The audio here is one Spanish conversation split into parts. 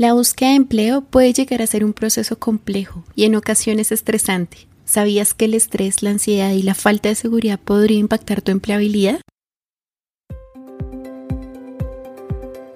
La búsqueda de empleo puede llegar a ser un proceso complejo y en ocasiones estresante. ¿Sabías que el estrés, la ansiedad y la falta de seguridad podría impactar tu empleabilidad?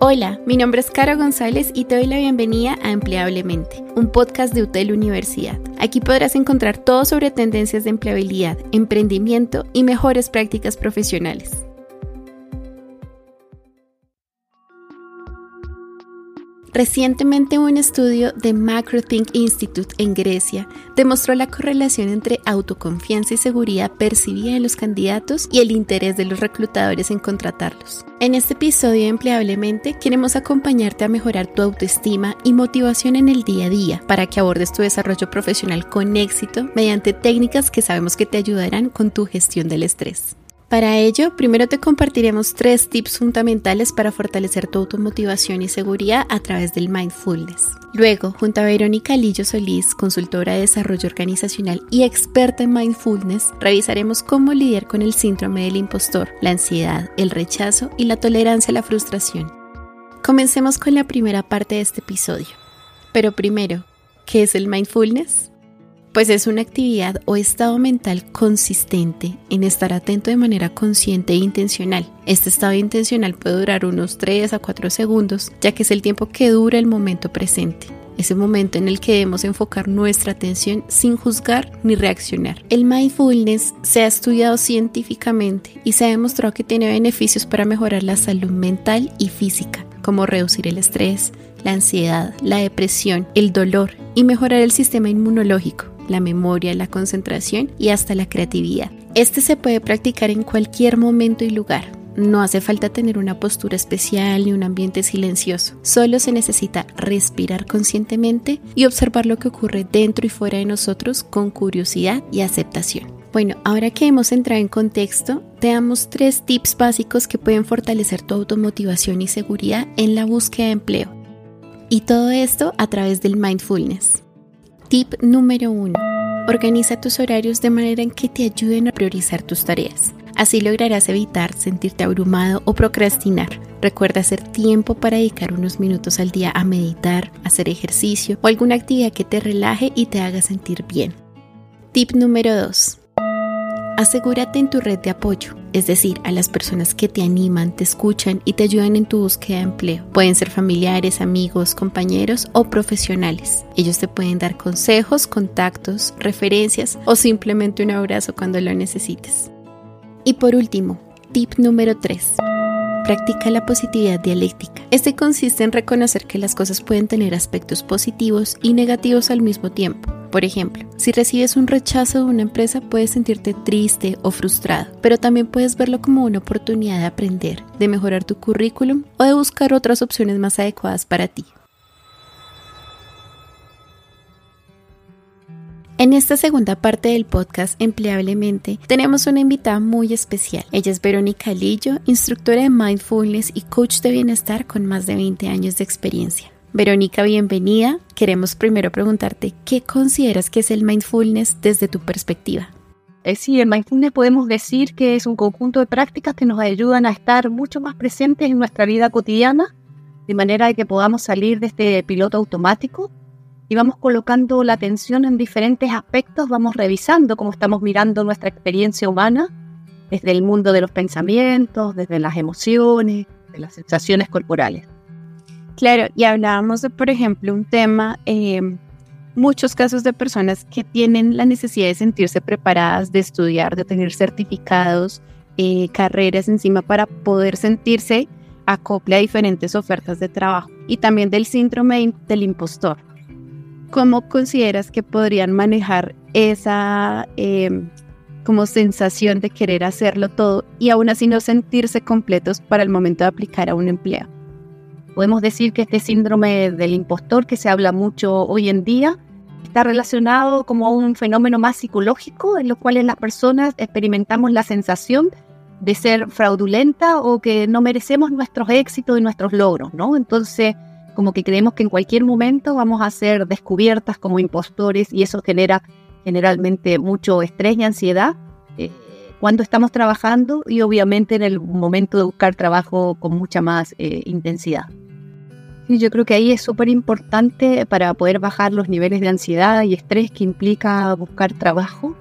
Hola, mi nombre es Cara González y te doy la bienvenida a Empleablemente, un podcast de UTEL Universidad. Aquí podrás encontrar todo sobre tendencias de empleabilidad, emprendimiento y mejores prácticas profesionales. Recientemente un estudio de MacroThink Institute en Grecia demostró la correlación entre autoconfianza y seguridad percibida en los candidatos y el interés de los reclutadores en contratarlos. En este episodio de Empleablemente queremos acompañarte a mejorar tu autoestima y motivación en el día a día para que abordes tu desarrollo profesional con éxito mediante técnicas que sabemos que te ayudarán con tu gestión del estrés. Para ello, primero te compartiremos tres tips fundamentales para fortalecer tu automotivación y seguridad a través del mindfulness. Luego, junto a Verónica Lillo Solís, consultora de desarrollo organizacional y experta en mindfulness, revisaremos cómo lidiar con el síndrome del impostor, la ansiedad, el rechazo y la tolerancia a la frustración. Comencemos con la primera parte de este episodio. Pero primero, ¿qué es el mindfulness? Pues es una actividad o estado mental consistente en estar atento de manera consciente e intencional. Este estado intencional puede durar unos 3 a 4 segundos, ya que es el tiempo que dura el momento presente. Ese momento en el que debemos enfocar nuestra atención sin juzgar ni reaccionar. El mindfulness se ha estudiado científicamente y se ha demostrado que tiene beneficios para mejorar la salud mental y física, como reducir el estrés, la ansiedad, la depresión, el dolor y mejorar el sistema inmunológico la memoria, la concentración y hasta la creatividad. Este se puede practicar en cualquier momento y lugar. No hace falta tener una postura especial ni un ambiente silencioso. Solo se necesita respirar conscientemente y observar lo que ocurre dentro y fuera de nosotros con curiosidad y aceptación. Bueno, ahora que hemos entrado en contexto, te damos tres tips básicos que pueden fortalecer tu automotivación y seguridad en la búsqueda de empleo. Y todo esto a través del mindfulness. Tip número 1. Organiza tus horarios de manera en que te ayuden a priorizar tus tareas. Así lograrás evitar sentirte abrumado o procrastinar. Recuerda hacer tiempo para dedicar unos minutos al día a meditar, hacer ejercicio o alguna actividad que te relaje y te haga sentir bien. Tip número 2. Asegúrate en tu red de apoyo, es decir, a las personas que te animan, te escuchan y te ayudan en tu búsqueda de empleo. Pueden ser familiares, amigos, compañeros o profesionales. Ellos te pueden dar consejos, contactos, referencias o simplemente un abrazo cuando lo necesites. Y por último, tip número 3. Practica la positividad dialéctica. Este consiste en reconocer que las cosas pueden tener aspectos positivos y negativos al mismo tiempo por ejemplo, si recibes un rechazo de una empresa puedes sentirte triste o frustrado, pero también puedes verlo como una oportunidad de aprender, de mejorar tu currículum o de buscar otras opciones más adecuadas para ti. En esta segunda parte del podcast Empleablemente tenemos una invitada muy especial. Ella es Verónica Lillo, instructora de mindfulness y coach de bienestar con más de 20 años de experiencia. Verónica, bienvenida. Queremos primero preguntarte, ¿qué consideras que es el mindfulness desde tu perspectiva? Eh, sí, el mindfulness podemos decir que es un conjunto de prácticas que nos ayudan a estar mucho más presentes en nuestra vida cotidiana, de manera que podamos salir de este piloto automático y vamos colocando la atención en diferentes aspectos, vamos revisando cómo estamos mirando nuestra experiencia humana desde el mundo de los pensamientos, desde las emociones, de las sensaciones corporales. Claro, y hablábamos de, por ejemplo, un tema, eh, muchos casos de personas que tienen la necesidad de sentirse preparadas, de estudiar, de tener certificados, eh, carreras encima para poder sentirse acople a diferentes ofertas de trabajo y también del síndrome del impostor. ¿Cómo consideras que podrían manejar esa eh, como sensación de querer hacerlo todo y aún así no sentirse completos para el momento de aplicar a un empleo? Podemos decir que este síndrome del impostor que se habla mucho hoy en día está relacionado como a un fenómeno más psicológico en lo cual las personas experimentamos la sensación de ser fraudulenta o que no merecemos nuestros éxitos y nuestros logros, ¿no? Entonces, como que creemos que en cualquier momento vamos a ser descubiertas como impostores y eso genera generalmente mucho estrés y ansiedad eh, cuando estamos trabajando y obviamente en el momento de buscar trabajo con mucha más eh, intensidad. Y yo creo que ahí es súper importante para poder bajar los niveles de ansiedad y estrés que implica buscar trabajo,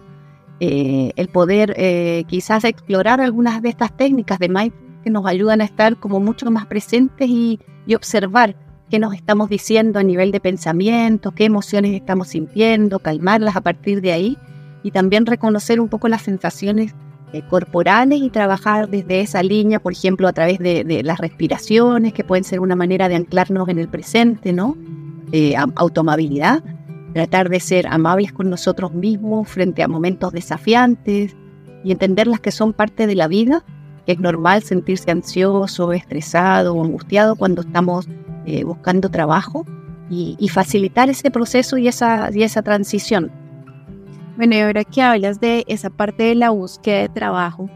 eh, el poder eh, quizás explorar algunas de estas técnicas de mindfulness que nos ayudan a estar como mucho más presentes y, y observar qué nos estamos diciendo a nivel de pensamiento, qué emociones estamos sintiendo, calmarlas a partir de ahí y también reconocer un poco las sensaciones eh, corporales y trabajar desde esa línea, por ejemplo, a través de, las respiraciones, que pueden ser una manera de anclarnos en el presente, ¿no? Eh, automabilidad, tratar de ser amables con nosotros mismos frente a momentos desafiantes y entender las que son parte de la vida, que es normal sentirse ansioso, estresado o angustiado cuando estamos eh, buscando trabajo y, y, facilitar ese proceso y esa, y esa transición. Bueno, y ahora que hablas de esa parte de la búsqueda de trabajo,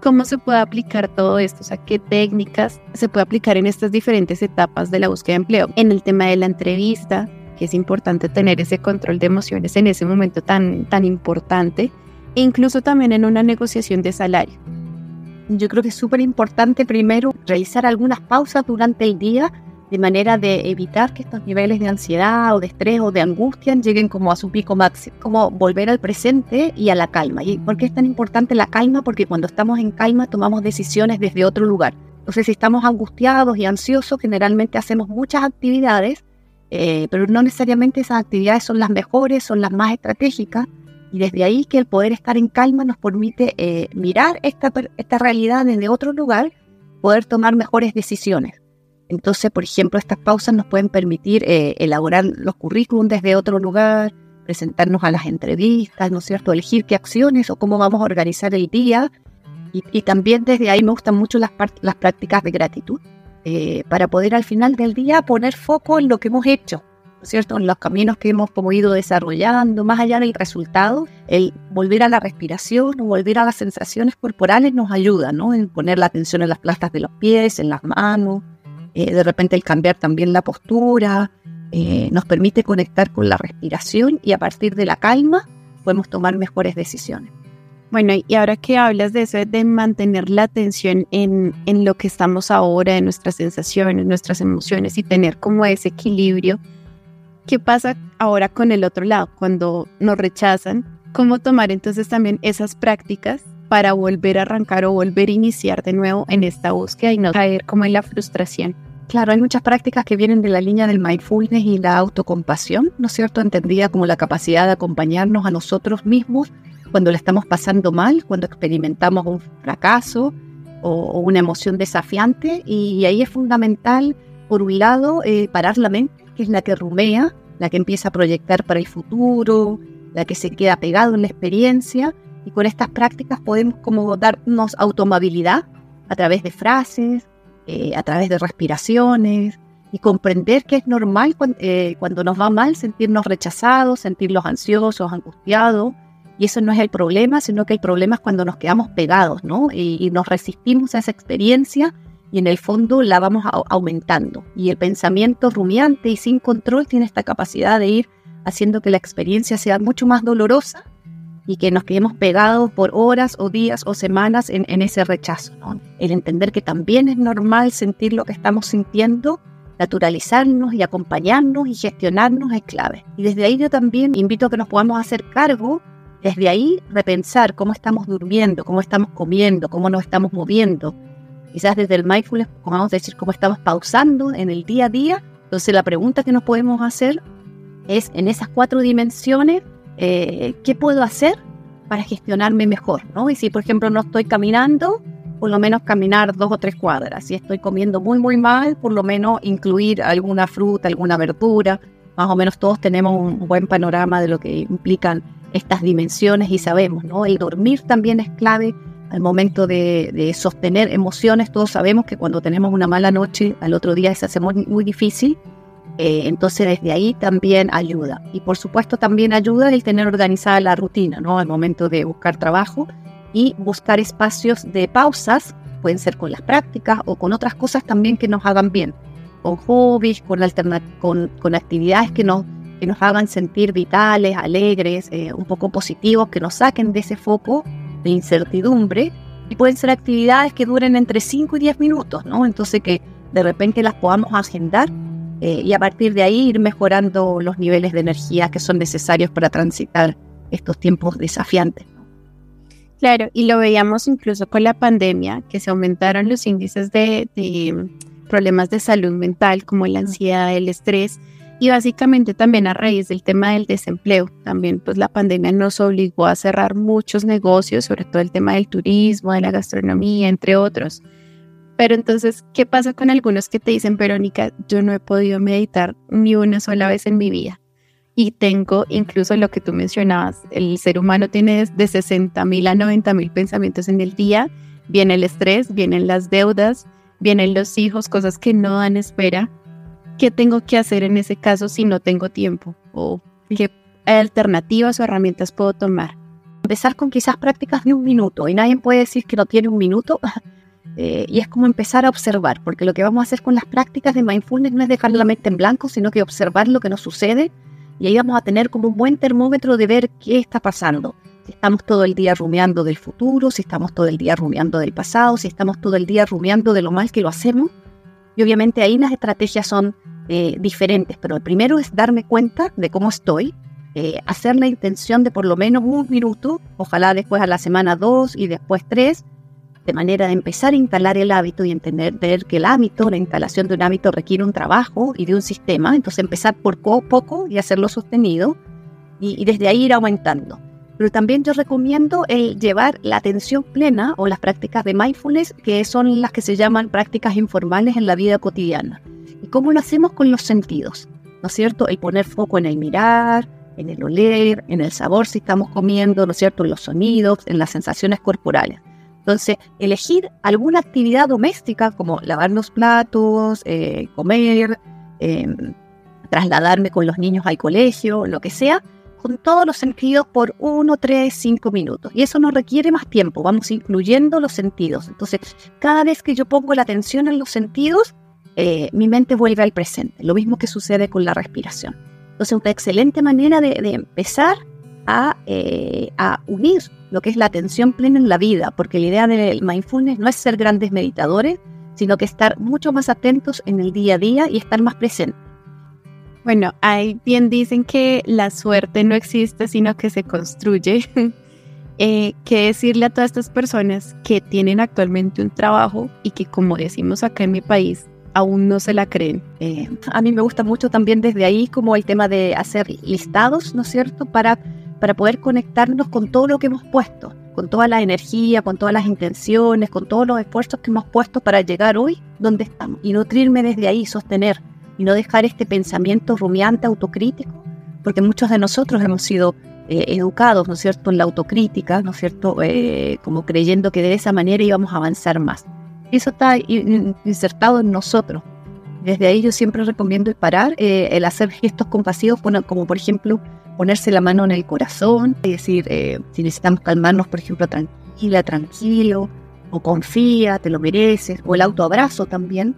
¿cómo se puede aplicar todo esto? O sea, ¿qué técnicas se puede aplicar en estas diferentes etapas de la búsqueda de empleo? En el tema de la entrevista, que es importante tener ese control de emociones en ese momento tan, tan importante, e incluso también en una negociación de salario. Yo creo que es súper importante primero realizar algunas pausas durante el día de manera de evitar que estos niveles de ansiedad o de estrés o de angustia lleguen como a su pico máximo, como volver al presente y a la calma. ¿Y por qué es tan importante la calma? Porque cuando estamos en calma tomamos decisiones desde otro lugar. Entonces, si estamos angustiados y ansiosos, generalmente hacemos muchas actividades, eh, pero no necesariamente esas actividades son las mejores, son las más estratégicas. Y desde ahí que el poder estar en calma nos permite eh, mirar esta, esta realidad desde otro lugar, poder tomar mejores decisiones. Entonces, por ejemplo, estas pausas nos pueden permitir eh, elaborar los currículums desde otro lugar, presentarnos a las entrevistas, ¿no es cierto? Elegir qué acciones o cómo vamos a organizar el día. Y, también desde ahí me gustan mucho las, las prácticas de gratitud, eh, para poder al final del día poner foco en lo que hemos hecho, ¿no es cierto? En los caminos que hemos como ido desarrollando, más allá del resultado, el volver a la respiración o volver a las sensaciones corporales nos ayuda, ¿no? En poner la atención en las plantas de los pies, en las manos, eh, de repente el cambiar también la postura, eh, nos permite conectar con la respiración y a partir de la calma podemos tomar mejores decisiones. Bueno, y ahora que hablas de eso, de mantener la atención en, en lo que estamos ahora, en nuestras sensaciones, nuestras emociones y tener como ese equilibrio, ¿qué pasa ahora con el otro lado? Cuando nos rechazan, ¿cómo tomar entonces también esas prácticas para volver a arrancar o volver a iniciar de nuevo en esta búsqueda y no caer como en la frustración. Claro, hay muchas prácticas que vienen de la línea del mindfulness y la autocompasión, ¿no es cierto? Entendida como la capacidad de acompañarnos a nosotros mismos cuando le estamos pasando mal, cuando experimentamos un fracaso o, una emoción desafiante. Y, ahí es fundamental, por un lado, eh, parar la mente, que es la que rumea, la que empieza a proyectar para el futuro, la que se queda pegado en la experiencia y con estas prácticas podemos como darnos automabilidad a través de frases, eh, a través de respiraciones y comprender que es normal eh, cuando, nos va mal sentirnos rechazados, sentirnos ansiosos, angustiados. Y eso no es el problema, sino que el problema es cuando nos quedamos pegados, ¿no? Y, nos resistimos a esa experiencia y en el fondo la vamos aumentando. Y el pensamiento rumiante y sin control tiene esta capacidad de ir haciendo que la experiencia sea mucho más dolorosa y que nos quedemos pegados por horas o días o semanas en, ese rechazo. El entender que también es normal sentir lo que estamos sintiendo, naturalizarnos y acompañarnos y gestionarnos es clave. Y desde ahí yo también invito a que nos podamos hacer cargo, desde ahí repensar cómo estamos durmiendo, cómo estamos comiendo, cómo nos estamos moviendo. Quizás desde el mindfulness podamos decir cómo estamos pausando en el día a día. Entonces la pregunta que nos podemos hacer es en esas cuatro dimensiones, eh, ¿qué puedo hacer para gestionarme mejor? ¿no? Y si, por ejemplo, no estoy caminando, por lo menos caminar dos o tres cuadras. Si estoy comiendo muy, muy mal, por lo menos incluir alguna fruta, alguna verdura. Más o menos todos tenemos un buen panorama de lo que implican estas dimensiones y sabemos, ¿no? El dormir también es clave al momento de, de sostener emociones. Todos sabemos que cuando tenemos una mala noche, al otro día se hace muy, muy difícil eh, entonces desde ahí también ayuda. Y por supuesto también ayuda el tener organizada la rutina, ¿no? Al momento de buscar trabajo y buscar espacios de pausas, pueden ser con las prácticas o con otras cosas también que nos hagan bien, con hobbies, con, con, con actividades que nos, que nos hagan sentir vitales, alegres, eh, un poco positivos, que nos saquen de ese foco de incertidumbre. Y pueden ser actividades que duren entre 5 y 10 minutos, ¿no? Entonces que de repente las podamos agendar eh, y a partir de ahí ir mejorando los niveles de energía que son necesarios para transitar estos tiempos desafiantes. Claro, y lo veíamos incluso con la pandemia, que se aumentaron los índices de, problemas de salud mental como la ansiedad, el estrés, y básicamente también a raíz del tema del desempleo. También pues la pandemia nos obligó a cerrar muchos negocios, sobre todo el tema del turismo, de la gastronomía, entre otros. Pero entonces, ¿qué pasa con algunos que te dicen, Verónica, yo no he podido meditar ni una sola vez en mi vida? Y tengo incluso lo que tú mencionabas, el ser humano tiene de 60 mil a 90 mil pensamientos en el día, viene el estrés, vienen las deudas, vienen los hijos, cosas que no dan espera. ¿Qué tengo que hacer en ese caso si no tengo tiempo? ¿O qué alternativas o herramientas puedo tomar? Empezar con quizás prácticas de un minuto y nadie puede decir que no tiene un minuto Eh, y es como empezar a observar, porque lo que vamos a hacer con las prácticas de mindfulness no es dejar la mente en blanco, sino que observar lo que nos sucede y ahí vamos a tener como un buen termómetro de ver qué está pasando. Si estamos todo el día rumiando del futuro, si estamos todo el día rumiando del pasado, si estamos todo el día rumiando de lo mal que lo hacemos. Y obviamente ahí las estrategias son eh, diferentes, pero el primero es darme cuenta de cómo estoy, eh, hacer la intención de por lo menos un minuto, ojalá después a la semana dos y después tres, de manera de empezar a instalar el hábito y entender que el hábito, la instalación de un hábito requiere un trabajo y de un sistema, entonces empezar por poco y hacerlo sostenido y, desde ahí ir aumentando. Pero también yo recomiendo el llevar la atención plena o las prácticas de mindfulness, que son las que se llaman prácticas informales en la vida cotidiana. ¿Y cómo lo hacemos con los sentidos? ¿No es cierto? El poner foco en el mirar, en el oler, en el sabor si estamos comiendo, ¿no es cierto? En los sonidos, en las sensaciones corporales. Entonces, elegir alguna actividad doméstica como lavar los platos, eh, comer, em, trasladarme con los niños al colegio, lo que sea, con todos los sentidos por uno, tres, cinco minutos. Y eso no requiere más tiempo, vamos incluyendo los sentidos. Entonces, cada vez que yo pongo la atención en los sentidos, eh, mi mente vuelve al presente. Lo mismo que sucede con la respiración. Entonces, una excelente manera de, empezar a, eh, a unir lo que es la atención plena en la vida, porque la idea del mindfulness no es ser grandes meditadores, sino que estar mucho más atentos en el día a día y estar más presentes. Bueno, ahí bien dicen que la suerte no existe, sino que se construye. eh, ¿Qué decirle a todas estas personas que tienen actualmente un trabajo y que, como decimos acá en mi país, aún no se la creen? Eh, a mí me gusta mucho también desde ahí como el tema de hacer listados, ¿no es cierto?, para para poder conectarnos con todo lo que hemos puesto, con toda la energía, con todas las intenciones, con todos los esfuerzos que hemos puesto para llegar hoy donde estamos y nutrirme desde ahí, sostener y no dejar este pensamiento rumiante, autocrítico, porque muchos de nosotros hemos sido eh, educados, ¿no es cierto?, en la autocrítica, ¿no es cierto?, eh, como creyendo que de esa manera íbamos a avanzar más. Eso está insertado en nosotros. Desde ahí yo siempre recomiendo el parar, eh, el hacer gestos compasivos, como por ejemplo ponerse la mano en el corazón, es decir, eh, si necesitamos calmarnos, por ejemplo, tranquila, tranquilo, o confía, te lo mereces, o el autoabrazo también,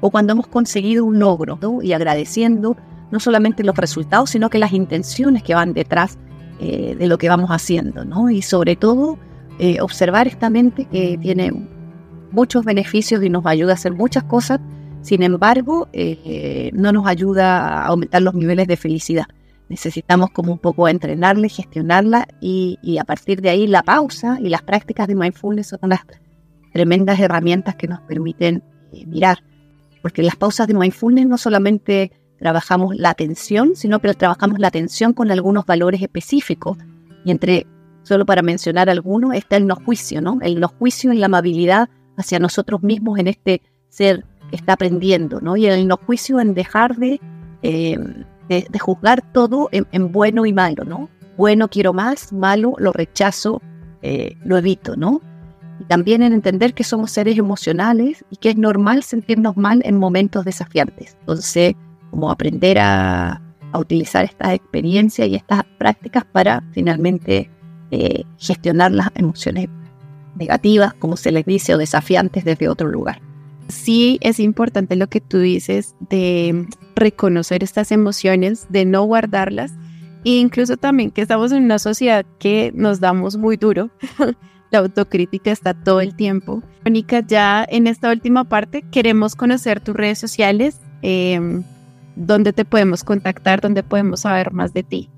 o cuando hemos conseguido un logro y agradeciendo no solamente los resultados, sino que las intenciones que van detrás eh, de lo que vamos haciendo, ¿no? Y sobre todo, eh, observar esta mente que tiene muchos beneficios y nos ayuda a hacer muchas cosas, sin embargo, no nos ayuda a aumentar los niveles de felicidad necesitamos como un poco entrenarla y gestionarla y, a partir de ahí la pausa y las prácticas de mindfulness son las tremendas herramientas que nos permiten eh, mirar. Porque las pausas de mindfulness no solamente trabajamos la atención, sino que trabajamos la atención con algunos valores específicos. Y entre, solo para mencionar algunos, está el no juicio, ¿no? El no juicio en la amabilidad hacia nosotros mismos en este ser que está aprendiendo, ¿no? Y el no juicio en dejar de... Eh, de, juzgar todo en, bueno y malo, ¿no? Bueno quiero más, malo lo rechazo, eh, lo evito, ¿no? Y también en entender que somos seres emocionales y que es normal sentirnos mal en momentos desafiantes. Entonces, como aprender a, utilizar estas experiencias y estas prácticas para finalmente eh, gestionar las emociones negativas, como se les dice, o desafiantes desde otro lugar. Sí, es importante lo que tú dices de reconocer estas emociones, de no guardarlas e incluso también que estamos en una sociedad que nos damos muy duro. La autocrítica está todo el tiempo. Mónica, ya en esta última parte queremos conocer tus redes sociales. Em, dónde te podemos contactar, dónde podemos saber más de ti.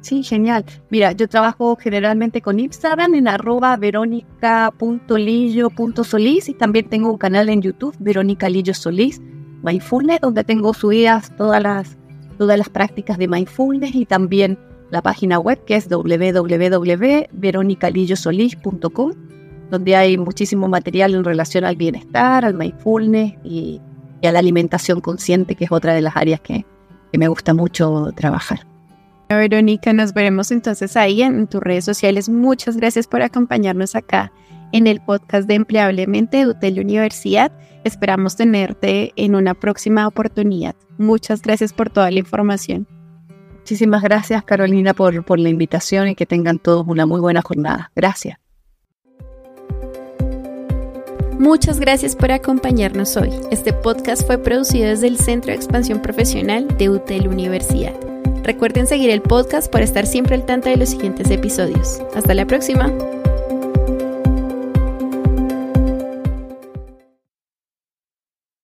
Sí, genial. Mira, yo trabajo generalmente con Instagram en arroba verónica.lillo.solís y también tengo un canal en YouTube, Verónica Lillo Solís, Mindfulness, donde tengo subidas todas las, todas las prácticas de Mindfulness y también la página web que es www.veronicalillosolís.com, donde hay muchísimo material en relación al bienestar, al mindfulness y, a la alimentación consciente, que es otra de las áreas que me gusta mucho trabajar. Verónica, nos veremos entonces ahí en tus redes sociales. Muchas gracias por acompañarnos acá en el podcast de Empleablemente de UTEL Universidad. Esperamos tenerte en una próxima oportunidad. Muchas gracias por toda la información. Muchísimas gracias Carolina por, por la invitación y que tengan todos una muy buena jornada. Gracias. Muchas gracias por acompañarnos hoy. Este podcast fue producido desde el Centro de Expansión Profesional de UTEL Universidad. Recuerden seguir el podcast para estar siempre al tanto de los siguientes episodios. Hasta la próxima.